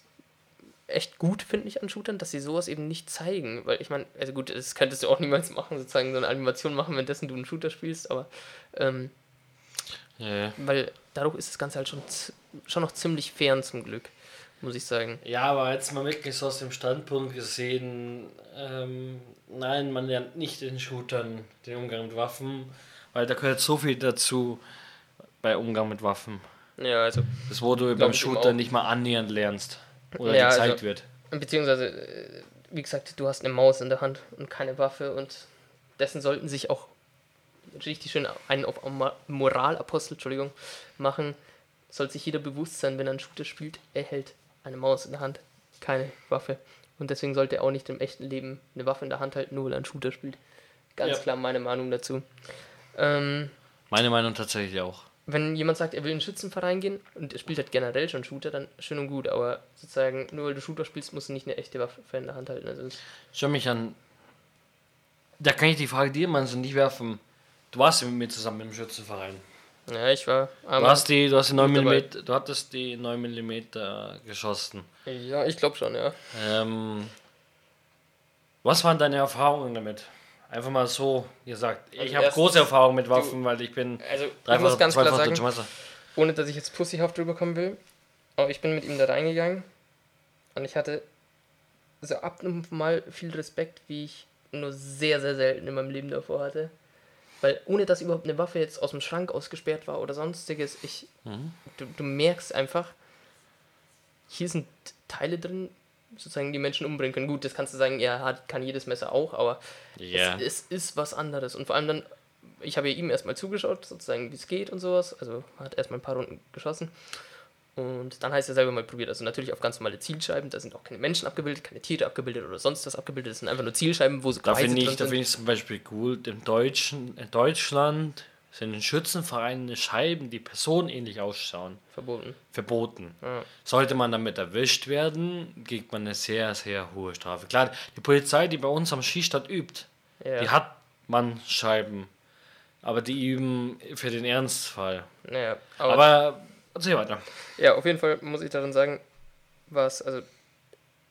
echt gut finde ich an Shootern, dass sie sowas eben nicht zeigen. Weil ich meine, also gut, das könntest du auch niemals machen, sozusagen so eine Animation machen, währenddessen du einen Shooter spielst, aber ähm, Ja, ja. weil dadurch ist das Ganze halt schon, schon noch ziemlich fern zum Glück, muss ich sagen. Ja, aber jetzt mal wirklich so aus dem Standpunkt gesehen, ähm, nein, man lernt nicht in Shootern den Umgang mit Waffen, weil da gehört so viel dazu bei Umgang mit Waffen. Ja, also Das, wo du beim Shooter nicht mal annähernd lernst oder Ja, gezeigt also- wird. Beziehungsweise, äh, wie gesagt, du hast eine Maus in der Hand und keine Waffe und dessen sollten sich auch richtig schön einen auf Mo- Moralapostel, Entschuldigung, machen. Soll sich jeder bewusst sein, wenn er einen Shooter spielt, er hält eine Maus in der Hand, keine Waffe. Und deswegen sollte er auch nicht im echten Leben eine Waffe in der Hand halten, nur weil er einen Shooter spielt. Ganz Ja. klar meine Meinung dazu. Ähm, Meine Meinung tatsächlich auch. wenn jemand sagt, er will in einen Schützenverein gehen und er spielt halt generell schon Shooter, dann schön und gut, aber sozusagen, nur weil du Shooter spielst, musst du nicht eine echte Waffe in der Hand halten. Also Schau mich an. Da kann ich die Frage dir mal so nicht werfen. Du warst ja mit mir zusammen im Schützenverein. Ja, ich war. Du hast die, du hast die 9 dabei. mm, du hattest die 9 mm geschossen. ja, ich glaube schon, ja. Ähm, was waren deine Erfahrungen damit? Einfach mal so gesagt. Ich Also habe große Erfahrungen mit Waffen, weil ich bin Also, ich dreifach, muss ganz klar sagen, Meister. ohne dass ich jetzt pussyhaft drüber kommen will, aber ich bin mit ihm da reingegangen und ich hatte so ab und mal viel Respekt, wie ich nur sehr, sehr selten in meinem Leben davor hatte. Weil ohne dass überhaupt eine Waffe jetzt aus dem Schrank ausgesperrt war oder sonstiges, ich, du, du merkst einfach, hier sind Teile drin, sozusagen die Menschen umbringen können. Gut, das kannst du sagen, ja, hat, kann jedes Messer auch, aber Ja. es, es ist was anderes. Und vor allem dann, ich habe ja ihm erstmal zugeschaut, sozusagen, wie es geht und sowas. Also hat erstmal ein paar Runden geschossen. Und dann heißt er selber mal probiert. Also natürlich auf ganz normale Zielscheiben. Da sind auch keine Menschen abgebildet, keine Tiere abgebildet oder sonst was abgebildet. Das sind einfach nur Zielscheiben, wo so Da finde ich, da finde ich zum Beispiel gut, im Deutschen, in Deutschland sind in Schützenvereinen Scheiben, die personenähnlich ausschauen, verboten. verboten. Ja. Sollte man damit erwischt werden, kriegt man eine sehr, sehr hohe Strafe. Klar, die Polizei, die bei uns am Schießstand übt, Ja. die hat man Scheiben. Aber die üben für den Ernstfall. Naja, aber, Aber erzähl weiter. ja, auf jeden Fall muss ich darin sagen, was, also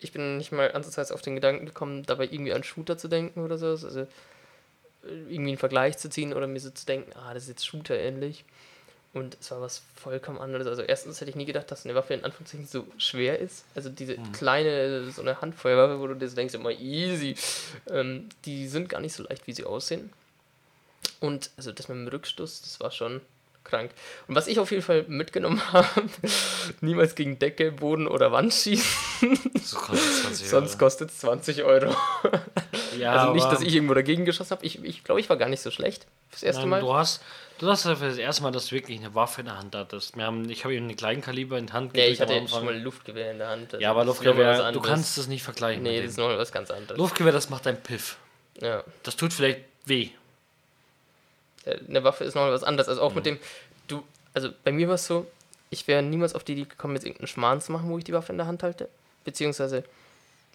ich bin nicht mal ansatzweise auf den Gedanken gekommen, dabei irgendwie an Shooter zu denken oder so. Also irgendwie einen Vergleich zu ziehen oder mir so zu denken, ah, das ist jetzt Shooter ähnlich. Und es war was vollkommen anderes. Also erstens hätte ich nie gedacht, dass eine Waffe in Anführungszeichen so schwer ist. Also diese kleine, so eine Handfeuerwaffe, wo du dir so denkst, immer easy. Ähm, die sind gar nicht so leicht, wie sie aussehen. Und also das mit dem Rückstoß, das war schon krank. Und was ich auf jeden Fall mitgenommen habe, niemals gegen Decke, Boden oder Wand schießen, So kostet 20 sonst kostet es 20 Euro. Ja, also nicht, dass ich irgendwo dagegen geschossen habe. Ich, ich glaube, ich war gar nicht so schlecht fürs erste Nein, Mal. Du hast, du hast ja für das erste Mal, dass du wirklich eine Waffe in der Hand hattest. Wir haben, ich habe ihm einen kleinen Kaliber in die Hand Ja, ich hatte schon mal ein Luftgewehr in der Hand. Also Ja, aber Luftgewehr, du kannst das nicht vergleichen. Nee, mit das ist noch was ganz anderes. Luftgewehr, das macht ein Piff. Ja. Das tut vielleicht weh. Eine Waffe ist noch was anderes. Also auch mit dem, du, also bei mir war es so, ich wäre niemals auf die Idee gekommen, jetzt irgendeinen Schmarrn zu machen, wo ich die Waffe in der Hand halte. Beziehungsweise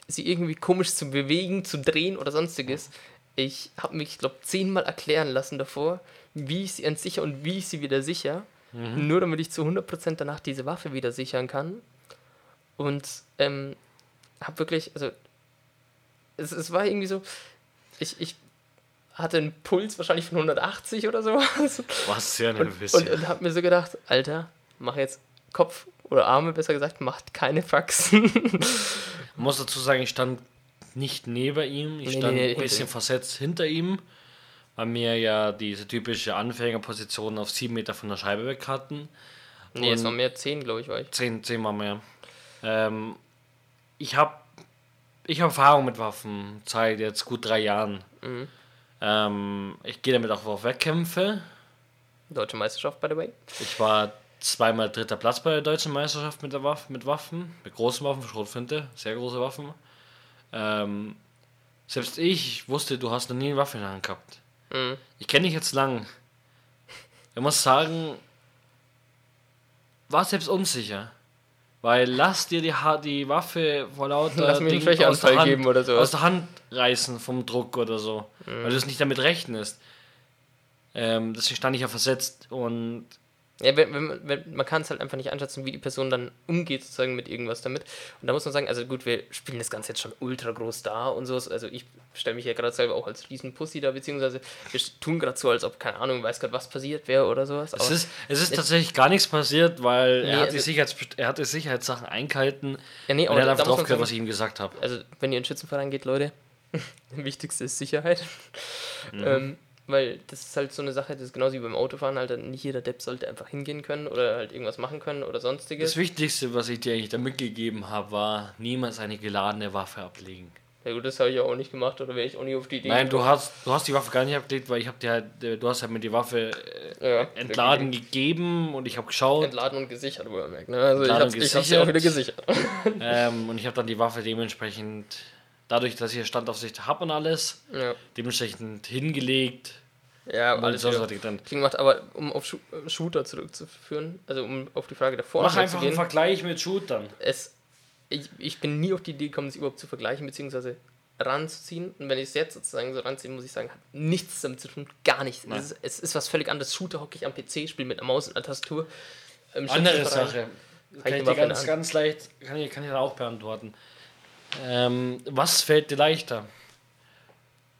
sie irgendwie komisch zu bewegen, zu drehen oder sonstiges. Ich habe mich, ich glaube, zehnmal erklären lassen davor, wie ich sie entsicher und wie ich sie wieder sicher. Nur damit ich zu 100% danach diese Waffe wieder sichern kann. Und ähm, habe wirklich, also es, es war irgendwie so, ich, ich hatte einen Puls wahrscheinlich von 180 oder sowas. Was sehr Und, nervös. und, und habe mir so gedacht, Alter, mach jetzt Kopf oder Arme, besser gesagt, macht keine Faxen. Ich muss dazu sagen, ich stand nicht neben ihm, ich Nee, stand nee, nee, ein bisschen versetzt hinter ihm, weil wir ja diese typische Anfängerposition auf sieben Meter von der Scheibe weg hatten. nee, es Und- waren mehr 10, glaube ich, war ich. Zehn, zehnmal mehr. Ähm, ich habe ich hab Erfahrung mit Waffen seit jetzt gut drei Jahren. Mhm. Ähm, ich gehe damit auch auf Wettkämpfe. Deutsche Meisterschaft, by the way. Ich war zweimal dritter Platz bei der deutschen Meisterschaft mit, der Waffe, mit Waffen, mit großen Waffen, Schrotflinte, sehr große Waffen. Ähm, selbst ich wusste, du hast noch nie eine Waffe in der Hand gehabt. Mhm. Ich kenne dich jetzt lang. Ich muss sagen, war selbst unsicher. Weil lass dir die, Ha- die Waffe vor lauter Lass mir einen Ding aus der Hand- geben oder sowas. Aus der Hand reißen vom Druck oder so. Weil du es nicht damit rechnest. Ähm, deswegen stand ich ja versetzt und Ja, wenn, wenn, man- wenn, man kann es halt einfach nicht einschätzen, wie die Person dann umgeht, sozusagen mit irgendwas damit. Und da muss man sagen, also gut, wir spielen das Ganze jetzt schon ultra groß da und so. Also ich stelle mich ja gerade selber auch als riesen Pussy da, beziehungsweise wir tun gerade so, als ob, keine Ahnung, weiß Gott, was passiert wäre oder sowas. es Aber ist, es ist tatsächlich gar nichts passiert, weil Nee, er, hat die also- Sicherheits, er hat die Sicherheitssachen eingehalten ja, nee, und aber er hat einfach drauf gehört, was sagen, ich ihm gesagt habe. also wenn ihr in den Schützenverein geht, Leute, das Wichtigste ist Sicherheit. Mhm. Ähm, Weil das ist halt so eine Sache, das ist genauso wie beim Autofahren, halt nicht jeder Depp sollte einfach hingehen können oder halt irgendwas machen können oder sonstiges. Das Wichtigste, was ich dir eigentlich da mitgegeben habe, war niemals eine geladene Waffe ablegen. Ja gut, das habe ich ja auch nicht gemacht oder wäre ich auch nie auf die Idee Nein, du hast, du hast die Waffe gar nicht abgelegt, weil ich habe dir halt, äh, du hast halt mir die Waffe äh, Ja, entladen gegeben und ich habe geschaut Entladen und gesichert, wohlgemerkt. Ne? Also Entladen ich habe ja auch wieder gesichert. gesichert. ähm, und ich habe dann die Waffe dementsprechend, dadurch, dass ich hier Standaufsicht habe und alles, ja, dementsprechend hingelegt. ja Und alles ich dann. clean gemacht. Aber um auf Schu äh, Shooter zurückzuführen, also um auf die Frage davor Mach einfach einen Vergleich mit Shootern. es, ich, ich bin nie auf die Idee gekommen, es überhaupt zu vergleichen, beziehungsweise ranzuziehen. Und wenn ich es jetzt sozusagen so ranziehe, muss ich sagen, hat nichts damit zu tun, gar nichts. Es ist, es ist was völlig anderes. Shooter hocke ich am PC, spiele mit einer Maus und einer Tastatur. Im Andere Sache. Kann ich dir ganz, ganz leicht, kann ich, kann ich da auch beantworten. Ähm, was fällt dir leichter?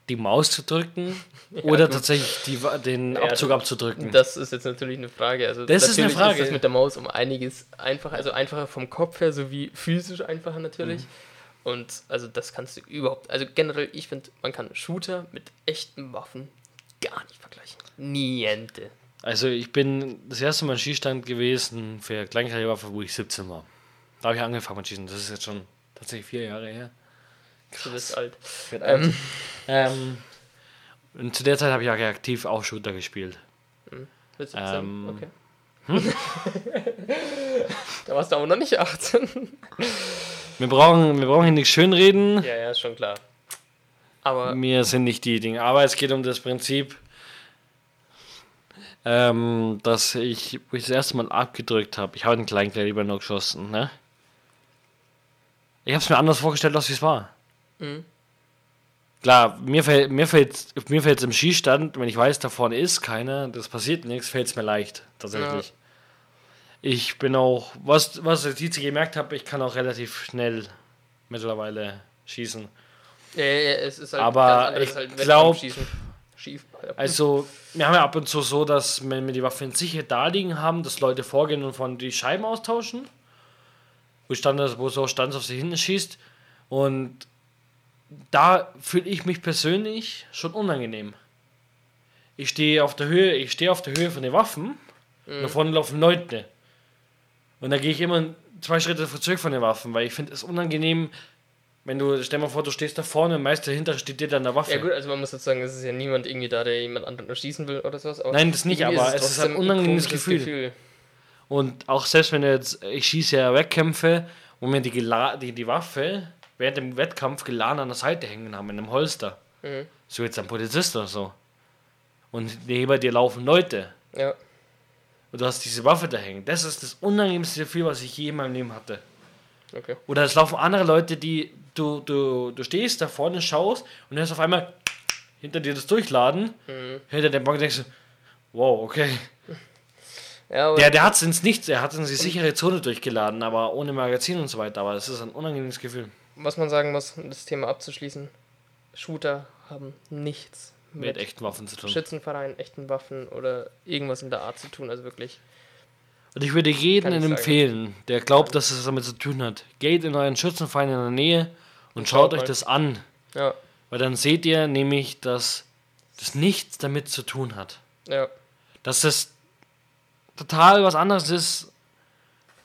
Die Maus zu drücken oder gut. tatsächlich die, den Ja, Abzug abzudrücken? Das ist jetzt natürlich eine Frage. Also Das ist eine Frage. Ist das mit der Maus um einiges einfacher, also einfacher vom Kopf her sowie physisch einfacher natürlich. Mhm. Und also das kannst du überhaupt, also generell, ich finde, man kann Shooter mit echten Waffen gar nicht vergleichen. Niente. Also ich bin das erste Mal im Skistand gewesen für Kleinkaliberwaffe, wo ich 17 war. Da habe ich angefangen mit Schießen. Das ist jetzt schon tatsächlich vier Jahre her. Du bist alt. Ähm, ähm, und zu der Zeit habe ich auch aktiv auch Shooter gespielt. Mit 17? Ähm, okay. da warst du aber noch nicht 18. Wir brauchen, wir brauchen hier nichts schönreden. ja, ja, ist schon klar. Aber Mir sind nicht die Dinge. Aber es geht um das Prinzip, ähm, dass ich, wo ich das erste Mal abgedrückt habe, ich habe den Kleinkaliber noch geschossen, ne? Ich habe es mir anders vorgestellt, als es war. Mhm. Klar, mir fällt mir fällt's, mir fällt's im Skistand, wenn ich weiß, da vorne ist keiner, das passiert nichts, fällt es mir leicht, tatsächlich. Ich bin auch, was, was ich jetzt gemerkt habe, ich kann auch relativ schnell mittlerweile schießen. ja, ja, ja, es ist halt Aber ich halt glaub- Wettkampfschießen. Schief. Also, wir haben ja ab und zu so, dass wenn wir die Waffen sicher da liegen haben, dass Leute vorgehen und von die Scheiben austauschen. Wo, stand, wo so Stanz auf sich hinten schießt. Und da fühle ich mich persönlich schon unangenehm. Ich stehe auf der Höhe, ich stehe auf der Höhe von den Waffen. Und da vorne laufen Leute. Und da gehe ich immer zwei Schritte zurück von den Waffen, weil ich finde es unangenehm, wenn du, stell mal vor, du stehst da vorne und meist dahinter steht dir dann eine Waffe. Ja gut, also man muss jetzt sagen, es ist ja niemand irgendwie da, der jemand anderen erschießen will oder sowas. Nein, das nicht, aber es ist ein unangenehmes komisches Gefühl. Und auch selbst wenn jetzt, ich schieße ja Wettkämpfe, wo mir die, gela- die, die Waffe während dem Wettkampf geladen an der Seite hängen haben, in einem Holster. Mhm. So jetzt ein Polizist oder so. Und neben dir laufen Leute. Ja. Und du hast diese Waffe da hängen. Das ist das unangenehmste Gefühl, was ich je in meinem Leben hatte. Okay. Oder es laufen andere Leute, die du, du, du stehst da vorne, schaust und hörst auf einmal hinter dir das Durchladen, Mhm. hinter dem Bank denkst du, wow, okay. Ja, Der, der hat es ins Nichts, er hat es in die sichere Zone durchgeladen, aber ohne Magazin und so weiter. Aber es ist ein unangenehmes Gefühl. was man sagen muss, um das Thema abzuschließen, Shooter haben nichts Mit mit echten Waffen zu tun. Schützenverein, echten Waffen oder irgendwas in der Art zu tun. Also wirklich. Und ich würde jedem empfehlen, der glaubt, dass es damit zu tun hat, geht in euren Schützenverein in der Nähe und, Und schaut schaut euch das an. Ja, Weil dann seht ihr nämlich, dass das nichts damit zu tun hat. ja. Dass das total was anderes ist.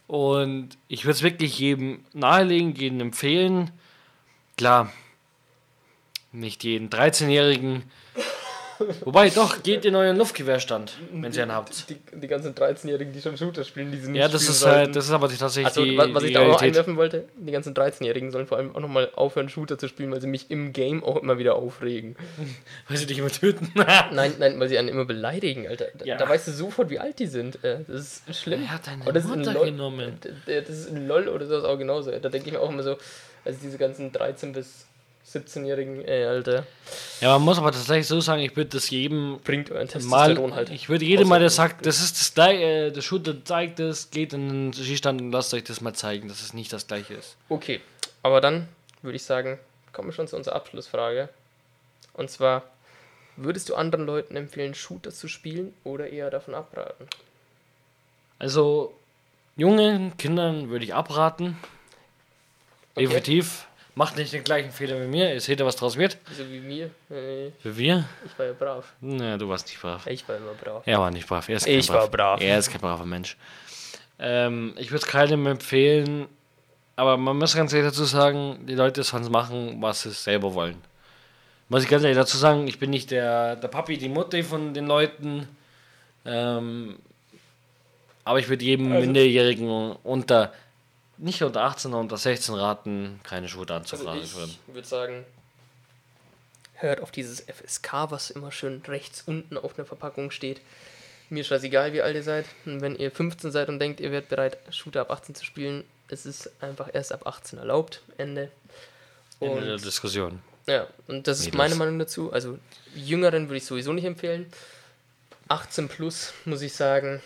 Und ich würde es wirklich jedem nahelegen, jedem empfehlen. Klar, nicht jeden 13-Jährigen. Wobei, doch, geht in euren Luftgewehrstand, wenn ihr einen habt. Die, die ganzen 13-Jährigen, die schon Shooter spielen, die sind Ja, das ist halt, das ist aber tatsächlich Also, die, was, was die ich da auch noch einwerfen wollte, die ganzen 13-Jährigen sollen vor allem auch nochmal aufhören, Shooter zu spielen, weil sie mich im Game auch immer wieder aufregen. Weil sie dich immer töten. Nein, nein, weil sie einen immer beleidigen, Alter. Da, Ja. da weißt du sofort, wie alt die sind. Äh, Das ist schlimm. Wer hat deine Und das Mutter genommen? Das ist in LOL oder sowas auch genauso. Da denke ich mir auch immer so, also diese ganzen 13- bis 17-Jährigen, ey, Alter, Ja, man muss aber tatsächlich so sagen, ich würde das jedem bringt euren mal, Testosteron halt. ich würde jedem mal, der sagt, das ist das gleiche, äh, der Shooter zeigt das, geht in den Skistand und lasst euch das mal zeigen, dass es nicht das gleiche ist. Okay, aber dann würde ich sagen, kommen wir schon zu unserer Abschlussfrage. Und zwar, würdest du anderen Leuten empfehlen, Shooter zu spielen oder eher davon abraten? Also, jungen Kindern würde ich abraten. Okay. Definitiv. Macht nicht den gleichen Fehler wie mir. Ihr seht ja, was draus wird. So wie mir. Wie wir? Ich war ja brav. Na, du warst nicht brav. Ich war immer brav. Er war nicht brav. Er ist kein Ich war brav. Er ist kein braver Mensch. Ähm, ich würde es keinem empfehlen, aber man muss ganz ehrlich dazu sagen, die Leute sollen machen, was sie selber wollen. Muss ich ganz ehrlich dazu sagen, ich bin nicht der, der Papi, die Mutter von den Leuten. Ähm, aber ich würde jedem Also- Minderjährigen unter, nicht unter 18, sondern unter 16 raten, keine Schuhe Also anzufragen. ich würde sagen, hört auf dieses FSK, was immer schön rechts unten auf der Verpackung steht. Mir scheißegal, wie alt ihr seid. Und wenn ihr 15 seid und denkt, ihr werdet bereit, Shooter ab 18 zu spielen, es ist einfach erst ab 18 erlaubt. Ende. Ende der Und, Diskussion. ja, und das ist meine Meinung dazu. Also Jüngeren würde ich sowieso nicht empfehlen. 18 plus, muss ich sagen,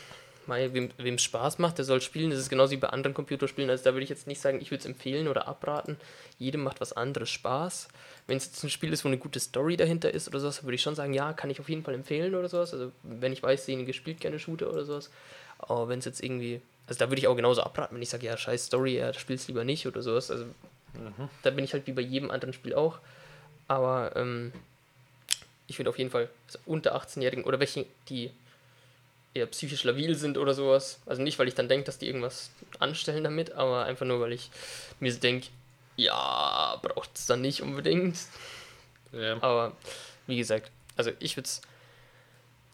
mei, wem es Spaß macht, der soll spielen. Das ist genauso wie bei anderen Computerspielen. Also da würde ich jetzt nicht sagen, ich würde es empfehlen oder abraten. Jedem macht was anderes Spaß. Wenn es jetzt ein Spiel ist, wo eine gute Story dahinter ist oder sowas, würde ich schon sagen, ja, kann ich auf jeden Fall empfehlen oder sowas. Also wenn ich weiß, derjenige spielt gerne Shooter oder sowas. Aber wenn es jetzt irgendwie, also da würde ich auch genauso abraten, wenn ich sage, ja, scheiß Story, ja, spielst lieber nicht oder sowas. Also da bin ich halt wie bei jedem anderen Spiel auch. Aber ähm, ich finde auf jeden Fall also unter 18-Jährigen oder welche, die eher psychisch labil sind oder sowas. Also nicht, weil ich dann denke, dass die irgendwas anstellen damit, aber einfach nur, weil ich mir so denke, ja, braucht es dann nicht unbedingt. Ja. Aber wie gesagt, also ich würde es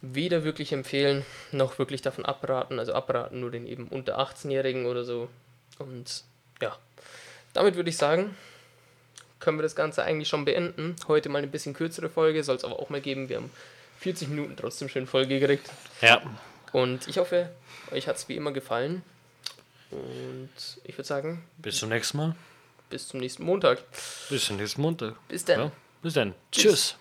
weder wirklich empfehlen, noch wirklich davon abraten. Also abraten nur den eben unter 18-Jährigen oder so. Und ja, damit würde ich sagen, können wir das Ganze eigentlich schon beenden. Heute mal eine bisschen kürzere Folge, soll es aber auch mal geben. Wir haben 40 Minuten trotzdem schön voll gekriegt. ja. Und ich hoffe, euch hat es wie immer gefallen. Und ich würde sagen, Bis zum nächsten Mal. bis zum nächsten Montag. Bis zum nächsten Montag. Bis dann. Ja. Bis dann. Tschüss. Tschüss.